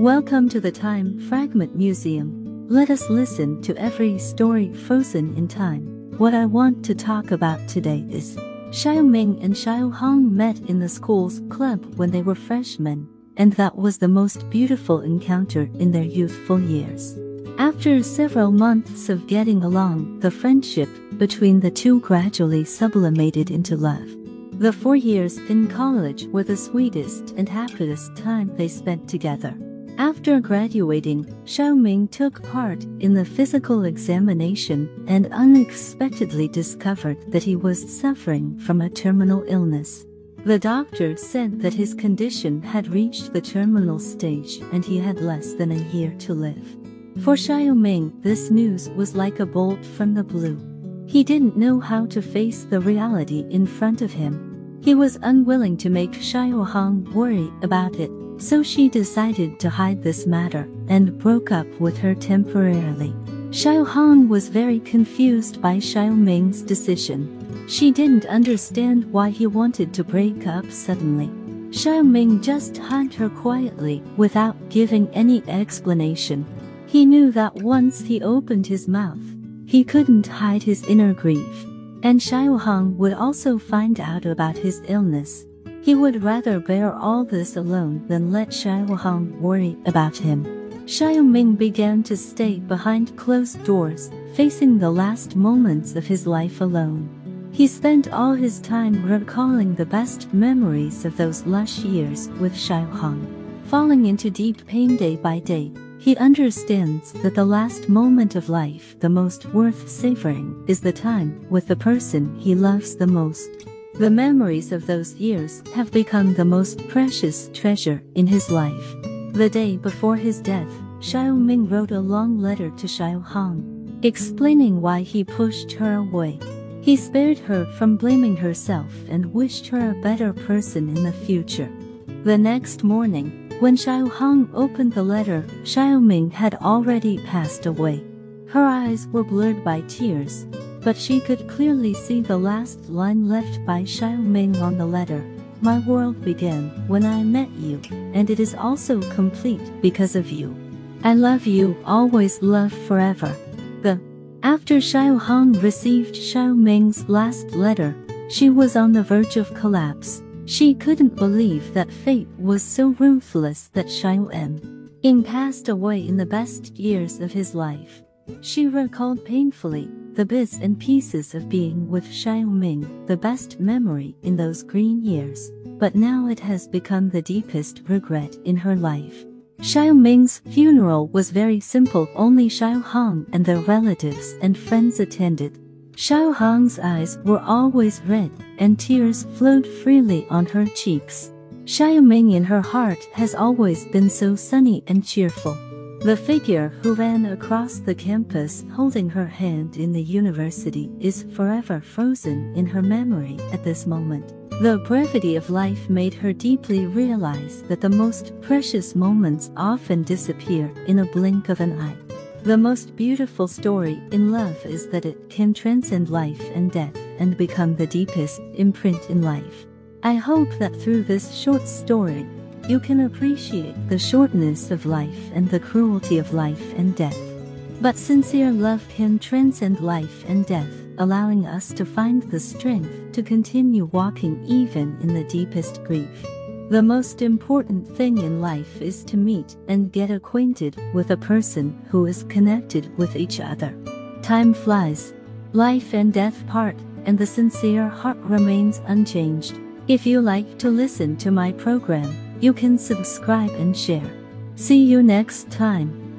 Welcome to the Time Fragment Museum. Let us listen to every story frozen in time. What I want to talk about today is Xiao Ming and Xiao Hong met in the school's club when they were freshmen, and that was the most beautiful encounter in their youthful years. After several months of getting along, the friendship between the two gradually sublimated into love. The four years in college were the sweetest and happiest time they spent together. After graduating, Xiao Ming took part in the physical examination and unexpectedly discovered that he was suffering from a terminal illness. The doctor said that his condition had reached the terminal stage and he had less than a year to live. For Xiao Ming, this news was like a bolt from the blue. He didn't know how to face the reality in front of him. He was unwilling to make Xiao Hong worry about it so she decided to hide this matter and broke up with her temporarily. Xiao Hong was very confused by Xiao Ming's decision. She didn't understand why he wanted to break up suddenly. Xiao Ming just hugged her quietly without giving any explanation. He knew that once he opened his mouth, he couldn't hide his inner grief. And Xiao Hong would also find out about his illness. He would rather bear all this alone than let Hong worry about him. Xiao Ming began to stay behind closed doors, facing the last moments of his life alone. He spent all his time recalling the best memories of those lush years with Hong. Falling into deep pain day by day, he understands that the last moment of life, the most worth savoring, is the time with the person he loves the most. The memories of those years have become the most precious treasure in his life. The day before his death, Xiao Ming wrote a long letter to Xiao Hong, explaining why he pushed her away. He spared her from blaming herself and wished her a better person in the future. The next morning, when Xiao Hong opened the letter, Xiao Ming had already passed away. Her eyes were blurred by tears, but she could clearly see the last line left by Xiao Ming on the letter. My world began when I met you, and it is also complete because of you. I love you, always love forever. The after Xiao Hong received Xiao Ming's last letter, she was on the verge of collapse. She couldn't believe that fate was so ruthless that Xiao Ming passed away in the best years of his life. She recalled painfully the bits and pieces of being with Xiao Ming, the best memory in those green years, but now it has become the deepest regret in her life. Xiao Ming's funeral was very simple, only Xiao Hong and their relatives and friends attended. Xiao Hong's eyes were always red, and tears flowed freely on her cheeks. Xiao Ming in her heart has always been so sunny and cheerful. The figure who ran across the campus holding her hand in the university is forever frozen in her memory at this moment. The brevity of life made her deeply realize that the most precious moments often disappear in a blink of an eye. The most beautiful story in love is that it can transcend life and death and become the deepest imprint in life. I hope that through this short story, you can appreciate the shortness of life and the cruelty of life and death. But sincere love can transcend life and death, allowing us to find the strength to continue walking even in the deepest grief. The most important thing in life is to meet and get acquainted with a person who is connected with each other. Time flies, life and death part, and the sincere heart remains unchanged. If you like to listen to my program, you can subscribe and share. See you next time.